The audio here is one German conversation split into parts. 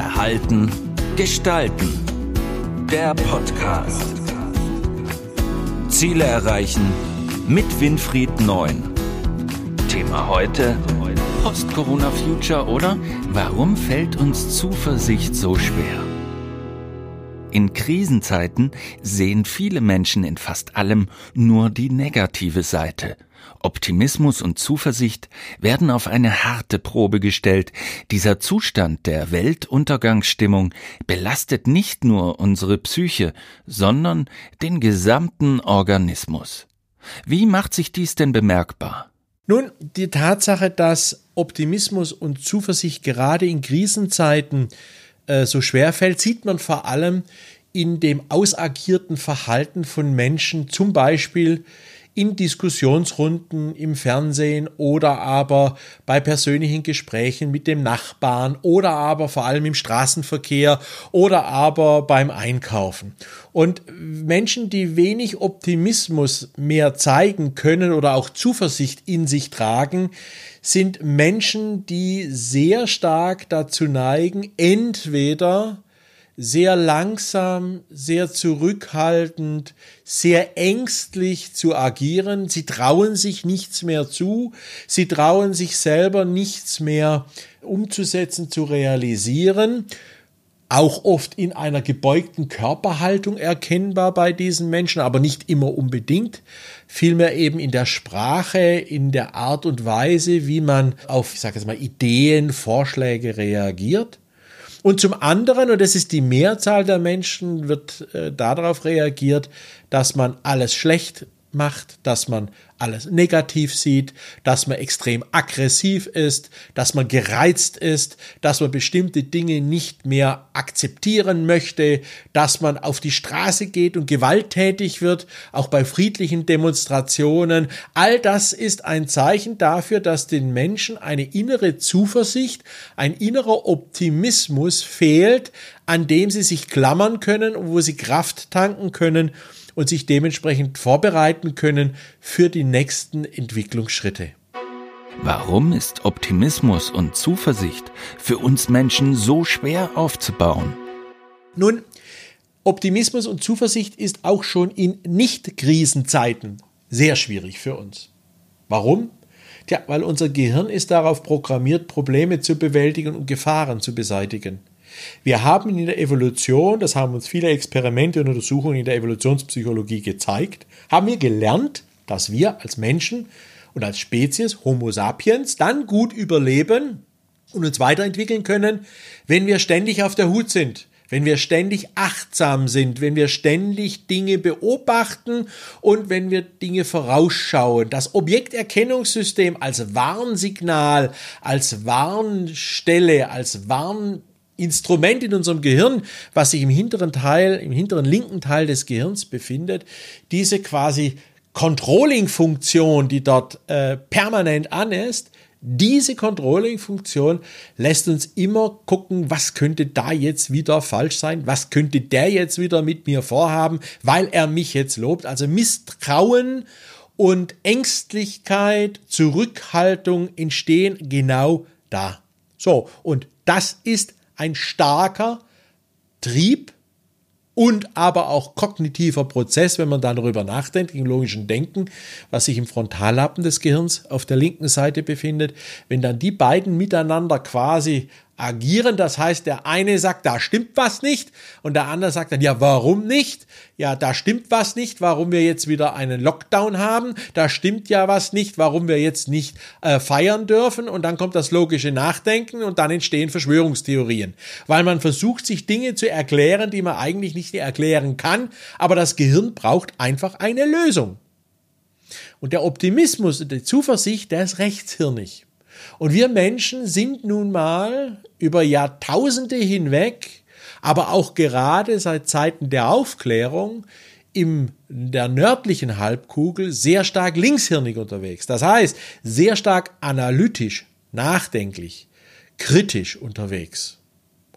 Verhalten, Gestalten. Der Podcast. Ziele erreichen mit Winfried Neun. Thema heute: Post-Corona Future oder warum fällt uns Zuversicht so schwer? In Krisenzeiten sehen viele Menschen in fast allem nur die negative Seite. Optimismus und Zuversicht werden auf eine harte Probe gestellt. Dieser Zustand der Weltuntergangsstimmung belastet nicht nur unsere Psyche, sondern den gesamten Organismus. Wie macht sich dies denn bemerkbar? Nun, die Tatsache, dass Optimismus und Zuversicht gerade in Krisenzeiten äh, so schwer fällt, sieht man vor allem in dem ausagierten Verhalten von Menschen, zum Beispiel in Diskussionsrunden im Fernsehen oder aber bei persönlichen Gesprächen mit dem Nachbarn oder aber vor allem im Straßenverkehr oder aber beim Einkaufen. Und Menschen, die wenig Optimismus mehr zeigen können oder auch Zuversicht in sich tragen, sind Menschen, die sehr stark dazu neigen, entweder sehr langsam, sehr zurückhaltend, sehr ängstlich zu agieren. Sie trauen sich nichts mehr zu, sie trauen sich selber nichts mehr umzusetzen, zu realisieren. Auch oft in einer gebeugten Körperhaltung erkennbar bei diesen Menschen, aber nicht immer unbedingt. Vielmehr eben in der Sprache, in der Art und Weise, wie man auf, ich sage jetzt mal, Ideen, Vorschläge reagiert. Und zum anderen, und das ist die Mehrzahl der Menschen, wird äh, darauf reagiert, dass man alles schlecht macht, dass man alles negativ sieht, dass man extrem aggressiv ist, dass man gereizt ist, dass man bestimmte Dinge nicht mehr akzeptieren möchte, dass man auf die Straße geht und gewalttätig wird, auch bei friedlichen Demonstrationen. All das ist ein Zeichen dafür, dass den Menschen eine innere Zuversicht, ein innerer Optimismus fehlt, an dem sie sich klammern können und wo sie Kraft tanken können, und sich dementsprechend vorbereiten können für die nächsten Entwicklungsschritte. Warum ist Optimismus und Zuversicht für uns Menschen so schwer aufzubauen? Nun, Optimismus und Zuversicht ist auch schon in Nicht-Krisenzeiten sehr schwierig für uns. Warum? Tja, weil unser Gehirn ist darauf programmiert, Probleme zu bewältigen und Gefahren zu beseitigen. Wir haben in der Evolution, das haben uns viele Experimente und Untersuchungen in der Evolutionspsychologie gezeigt, haben wir gelernt, dass wir als Menschen und als Spezies Homo sapiens dann gut überleben und uns weiterentwickeln können, wenn wir ständig auf der Hut sind, wenn wir ständig achtsam sind, wenn wir ständig Dinge beobachten und wenn wir Dinge vorausschauen. Das Objekterkennungssystem als Warnsignal, als Warnstelle, als Warn Instrument in unserem Gehirn, was sich im hinteren Teil, im hinteren linken Teil des Gehirns befindet, diese quasi Controlling-Funktion, die dort äh, permanent an ist, diese Controlling-Funktion lässt uns immer gucken, was könnte da jetzt wieder falsch sein, was könnte der jetzt wieder mit mir vorhaben, weil er mich jetzt lobt. Also Misstrauen und Ängstlichkeit, Zurückhaltung entstehen genau da. So, und das ist ein starker Trieb und aber auch kognitiver Prozess, wenn man darüber nachdenkt, im logischen Denken, was sich im Frontallappen des Gehirns auf der linken Seite befindet, wenn dann die beiden miteinander quasi agieren. Das heißt, der eine sagt, da stimmt was nicht und der andere sagt dann, ja, warum nicht? Ja, da stimmt was nicht, warum wir jetzt wieder einen Lockdown haben. Da stimmt ja was nicht, warum wir jetzt nicht äh, feiern dürfen. Und dann kommt das logische Nachdenken und dann entstehen Verschwörungstheorien. Weil man versucht, sich Dinge zu erklären, die man eigentlich nicht erklären kann. Aber das Gehirn braucht einfach eine Lösung. Und der Optimismus und die Zuversicht, der ist rechtshirnig. Und wir Menschen sind nun mal über Jahrtausende hinweg, aber auch gerade seit Zeiten der Aufklärung in der nördlichen Halbkugel sehr stark linkshirnig unterwegs. Das heißt, sehr stark analytisch, nachdenklich, kritisch unterwegs.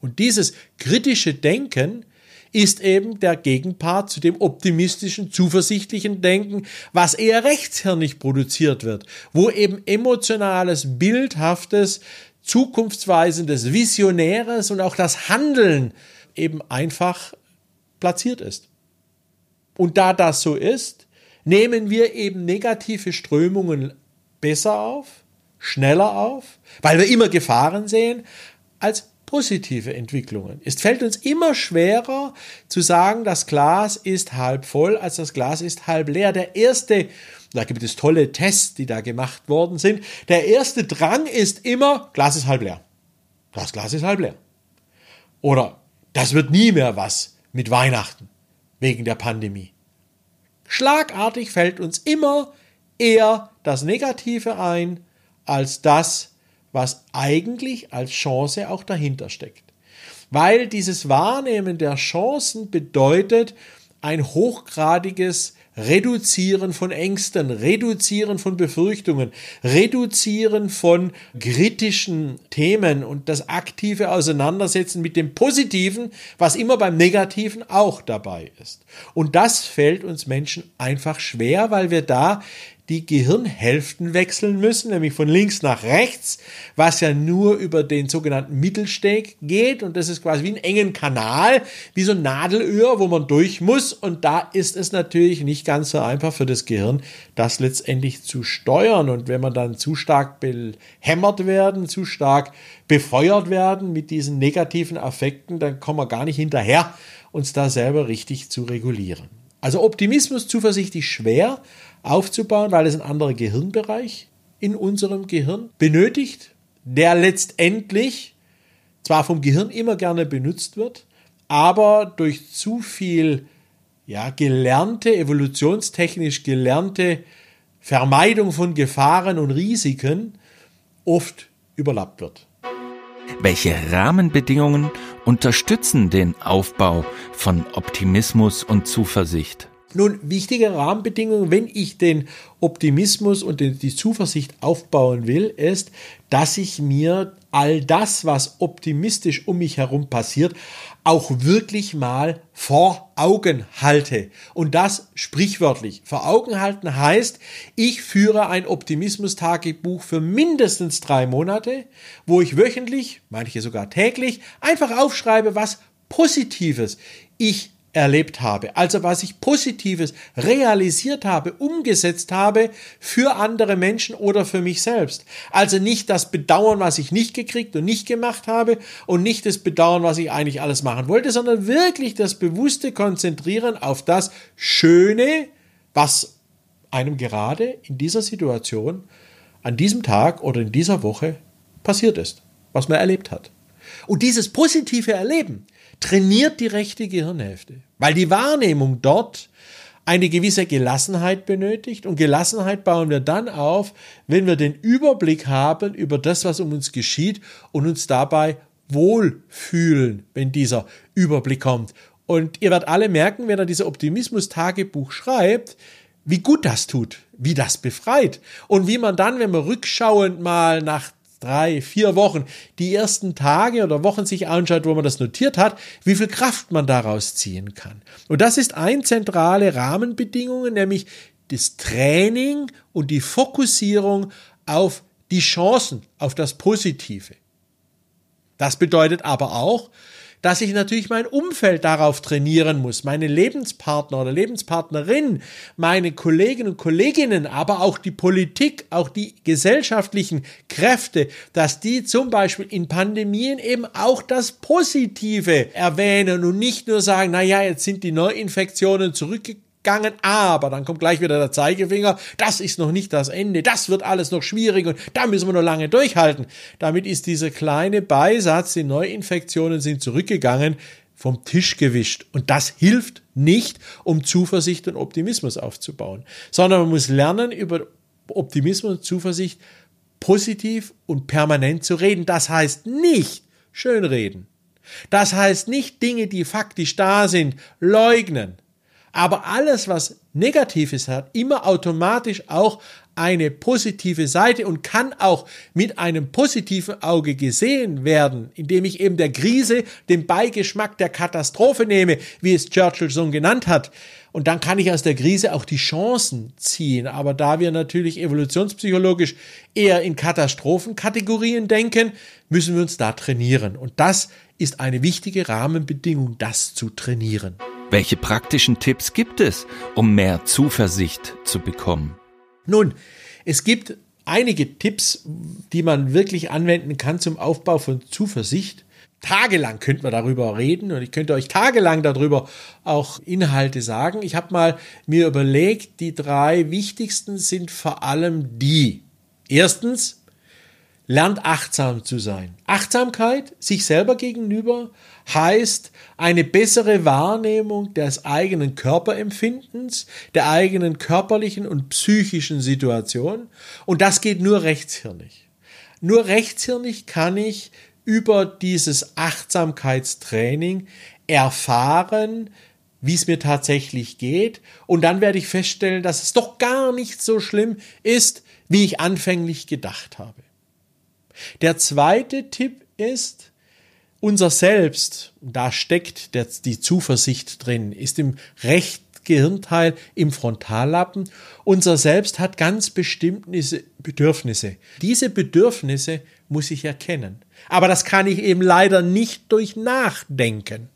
Und dieses kritische Denken ist eben der Gegenpart zu dem optimistischen, zuversichtlichen Denken, was eher rechtshirnig produziert wird, wo eben emotionales, bildhaftes, Zukunftsweisendes, Visionäres und auch das Handeln eben einfach platziert ist. Und da das so ist, nehmen wir eben negative Strömungen besser auf, schneller auf, weil wir immer Gefahren sehen, als positive Entwicklungen. Es fällt uns immer schwerer zu sagen, das Glas ist halb voll, als das Glas ist halb leer. Der erste, da gibt es tolle Tests, die da gemacht worden sind. Der erste Drang ist immer, Glas ist halb leer. Das Glas ist halb leer. Oder das wird nie mehr was mit Weihnachten wegen der Pandemie. Schlagartig fällt uns immer eher das Negative ein als das, was eigentlich als Chance auch dahinter steckt. Weil dieses Wahrnehmen der Chancen bedeutet ein hochgradiges Reduzieren von Ängsten, Reduzieren von Befürchtungen, Reduzieren von kritischen Themen und das aktive Auseinandersetzen mit dem Positiven, was immer beim Negativen auch dabei ist. Und das fällt uns Menschen einfach schwer, weil wir da die Gehirnhälften wechseln müssen, nämlich von links nach rechts, was ja nur über den sogenannten Mittelsteg geht. Und das ist quasi wie ein engen Kanal, wie so ein Nadelöhr, wo man durch muss. Und da ist es natürlich nicht ganz so einfach für das Gehirn, das letztendlich zu steuern. Und wenn man dann zu stark behämmert werden, zu stark befeuert werden mit diesen negativen Affekten, dann kommen wir gar nicht hinterher, uns da selber richtig zu regulieren. Also Optimismus, Zuversicht ist schwer, aufzubauen, weil es ein anderer Gehirnbereich in unserem Gehirn benötigt, der letztendlich zwar vom Gehirn immer gerne benutzt wird, aber durch zu viel ja, gelernte, evolutionstechnisch gelernte Vermeidung von Gefahren und Risiken oft überlappt wird. Welche Rahmenbedingungen unterstützen den Aufbau von Optimismus und Zuversicht? Nun, wichtige Rahmenbedingungen, wenn ich den Optimismus und die Zuversicht aufbauen will, ist, dass ich mir all das, was optimistisch um mich herum passiert, auch wirklich mal vor Augen halte. Und das sprichwörtlich. Vor Augen halten heißt, ich führe ein Optimismus-Tagebuch für mindestens drei Monate, wo ich wöchentlich, manche sogar täglich, einfach aufschreibe, was Positives ich erlebt habe. Also was ich Positives realisiert habe, umgesetzt habe für andere Menschen oder für mich selbst. Also nicht das Bedauern, was ich nicht gekriegt und nicht gemacht habe und nicht das Bedauern, was ich eigentlich alles machen wollte, sondern wirklich das bewusste Konzentrieren auf das Schöne, was einem gerade in dieser Situation, an diesem Tag oder in dieser Woche passiert ist, was man erlebt hat. Und dieses positive Erleben, trainiert die rechte Gehirnhälfte, weil die Wahrnehmung dort eine gewisse Gelassenheit benötigt. Und Gelassenheit bauen wir dann auf, wenn wir den Überblick haben über das, was um uns geschieht und uns dabei wohlfühlen, wenn dieser Überblick kommt. Und ihr werdet alle merken, wenn er dieses Optimismus-Tagebuch schreibt, wie gut das tut, wie das befreit und wie man dann, wenn man rückschauend mal nach drei, vier Wochen, die ersten Tage oder Wochen sich anschaut, wo man das notiert hat, wie viel Kraft man daraus ziehen kann. Und das ist ein zentrale Rahmenbedingung, nämlich das Training und die Fokussierung auf die Chancen, auf das Positive. Das bedeutet aber auch, dass ich natürlich mein Umfeld darauf trainieren muss, meine Lebenspartner oder Lebenspartnerin, meine Kolleginnen und Kolleginnen, aber auch die Politik, auch die gesellschaftlichen Kräfte, dass die zum Beispiel in Pandemien eben auch das Positive erwähnen und nicht nur sagen, na ja, jetzt sind die Neuinfektionen zurückgekommen gegangen, aber dann kommt gleich wieder der Zeigefinger, das ist noch nicht das Ende, das wird alles noch schwierig und da müssen wir noch lange durchhalten. Damit ist dieser kleine Beisatz, die Neuinfektionen sind zurückgegangen, vom Tisch gewischt. Und das hilft nicht, um Zuversicht und Optimismus aufzubauen, sondern man muss lernen, über Optimismus und Zuversicht positiv und permanent zu reden. Das heißt nicht schönreden. Das heißt nicht Dinge, die faktisch da sind, leugnen. Aber alles, was Negatives hat, immer automatisch auch eine positive Seite und kann auch mit einem positiven Auge gesehen werden, indem ich eben der Krise den Beigeschmack der Katastrophe nehme, wie es Churchill so genannt hat. Und dann kann ich aus der Krise auch die Chancen ziehen. Aber da wir natürlich evolutionspsychologisch eher in Katastrophenkategorien denken, müssen wir uns da trainieren. Und das ist eine wichtige Rahmenbedingung, das zu trainieren. Welche praktischen Tipps gibt es, um mehr Zuversicht zu bekommen? Nun, es gibt einige Tipps, die man wirklich anwenden kann zum Aufbau von Zuversicht. Tagelang könnte man darüber reden und ich könnte euch tagelang darüber auch Inhalte sagen. Ich habe mal mir überlegt, die drei wichtigsten sind vor allem die. Erstens, lernt achtsam zu sein. Achtsamkeit sich selber gegenüber heißt eine bessere Wahrnehmung des eigenen Körperempfindens, der eigenen körperlichen und psychischen Situation. Und das geht nur rechtshirnig. Nur rechtshirnig kann ich über dieses Achtsamkeitstraining erfahren, wie es mir tatsächlich geht. Und dann werde ich feststellen, dass es doch gar nicht so schlimm ist, wie ich anfänglich gedacht habe. Der zweite Tipp ist, unser Selbst, da steckt der, die Zuversicht drin, ist im rechten Gehirnteil im Frontallappen. Unser Selbst hat ganz bestimmte Bedürfnisse. Diese Bedürfnisse muss ich erkennen. Aber das kann ich eben leider nicht durch Nachdenken,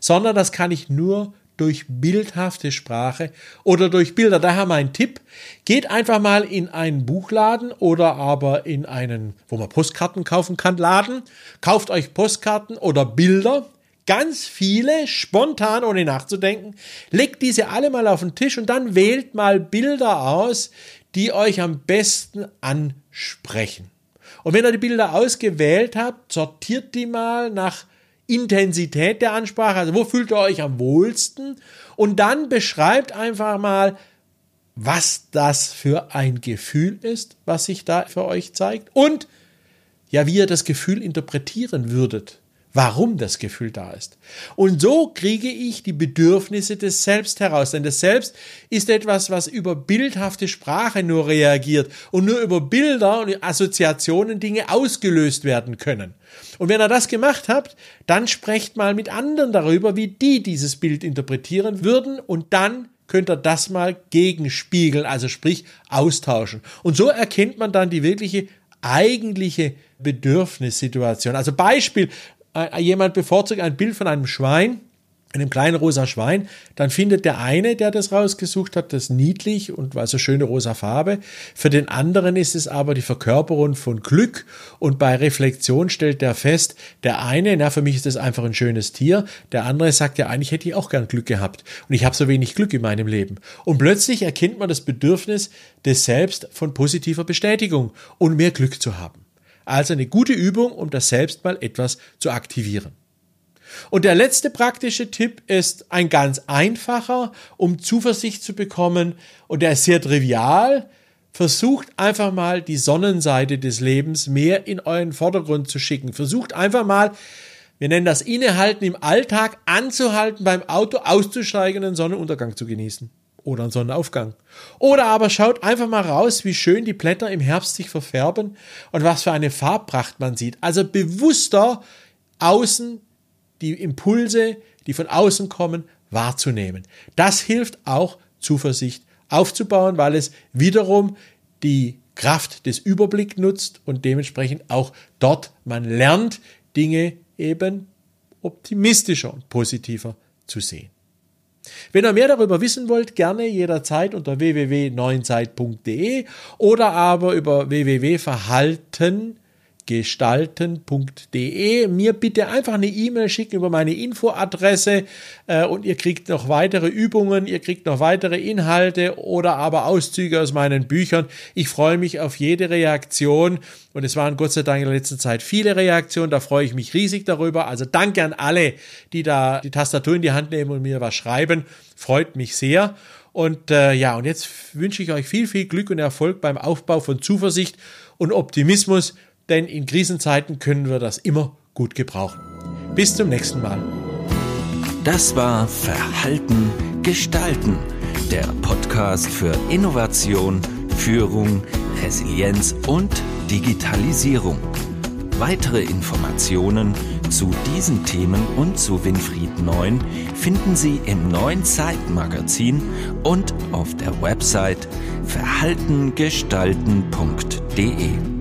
sondern das kann ich nur durch bildhafte Sprache oder durch Bilder. Daher mein Tipp, geht einfach mal in einen Buchladen oder aber in einen, wo man Postkarten kaufen kann, Laden, kauft euch Postkarten oder Bilder, ganz viele, spontan, ohne nachzudenken, legt diese alle mal auf den Tisch und dann wählt mal Bilder aus, die euch am besten ansprechen. Und wenn ihr die Bilder ausgewählt habt, sortiert die mal nach Intensität der Ansprache, also wo fühlt ihr euch am wohlsten? Und dann beschreibt einfach mal, was das für ein Gefühl ist, was sich da für euch zeigt und ja, wie ihr das Gefühl interpretieren würdet warum das Gefühl da ist. Und so kriege ich die Bedürfnisse des Selbst heraus. Denn das Selbst ist etwas, was über bildhafte Sprache nur reagiert und nur über Bilder und Assoziationen Dinge ausgelöst werden können. Und wenn ihr das gemacht habt, dann sprecht mal mit anderen darüber, wie die dieses Bild interpretieren würden und dann könnt ihr das mal gegenspiegeln, also sprich austauschen. Und so erkennt man dann die wirkliche eigentliche Bedürfnissituation. Also Beispiel, jemand bevorzugt ein Bild von einem Schwein, einem kleinen rosa Schwein, dann findet der eine, der das rausgesucht hat, das niedlich und war so schöne rosa Farbe. Für den anderen ist es aber die Verkörperung von Glück und bei Reflexion stellt der fest, der eine, na, für mich ist das einfach ein schönes Tier, der andere sagt ja, eigentlich hätte ich auch gern Glück gehabt und ich habe so wenig Glück in meinem Leben. Und plötzlich erkennt man das Bedürfnis des Selbst von positiver Bestätigung und mehr Glück zu haben. Also eine gute Übung, um das selbst mal etwas zu aktivieren. Und der letzte praktische Tipp ist ein ganz einfacher, um Zuversicht zu bekommen. Und der ist sehr trivial. Versucht einfach mal die Sonnenseite des Lebens mehr in euren Vordergrund zu schicken. Versucht einfach mal, wir nennen das Innehalten im Alltag, anzuhalten, beim Auto auszusteigen und den Sonnenuntergang zu genießen oder einen Sonnenaufgang. Oder aber schaut einfach mal raus, wie schön die Blätter im Herbst sich verfärben und was für eine Farbpracht man sieht. Also bewusster außen die Impulse, die von außen kommen, wahrzunehmen. Das hilft auch Zuversicht aufzubauen, weil es wiederum die Kraft des Überblicks nutzt und dementsprechend auch dort man lernt, Dinge eben optimistischer und positiver zu sehen. Wenn ihr mehr darüber wissen wollt, gerne jederzeit unter www.neuzeit.de oder aber über www.verhalten.de gestalten.de. Mir bitte einfach eine E-Mail schicken über meine Infoadresse äh, und ihr kriegt noch weitere Übungen, ihr kriegt noch weitere Inhalte oder aber Auszüge aus meinen Büchern. Ich freue mich auf jede Reaktion und es waren Gott sei Dank in der letzten Zeit viele Reaktionen, da freue ich mich riesig darüber. Also danke an alle, die da die Tastatur in die Hand nehmen und mir was schreiben. Freut mich sehr. Und äh, ja, und jetzt wünsche ich euch viel, viel Glück und Erfolg beim Aufbau von Zuversicht und Optimismus denn in Krisenzeiten können wir das immer gut gebrauchen. Bis zum nächsten Mal. Das war Verhalten gestalten, der Podcast für Innovation, Führung, Resilienz und Digitalisierung. Weitere Informationen zu diesen Themen und zu Winfried Neun finden Sie im neuen Zeitmagazin und auf der Website verhaltengestalten.de.